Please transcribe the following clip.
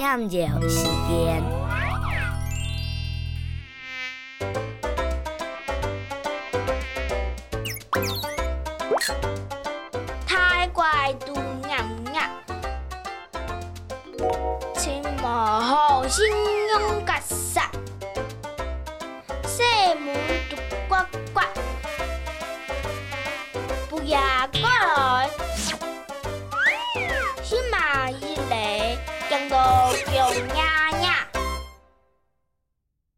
研究时间。太怪都硬硬，青毛好心用格杀，西门独呱呱，不要有呀呀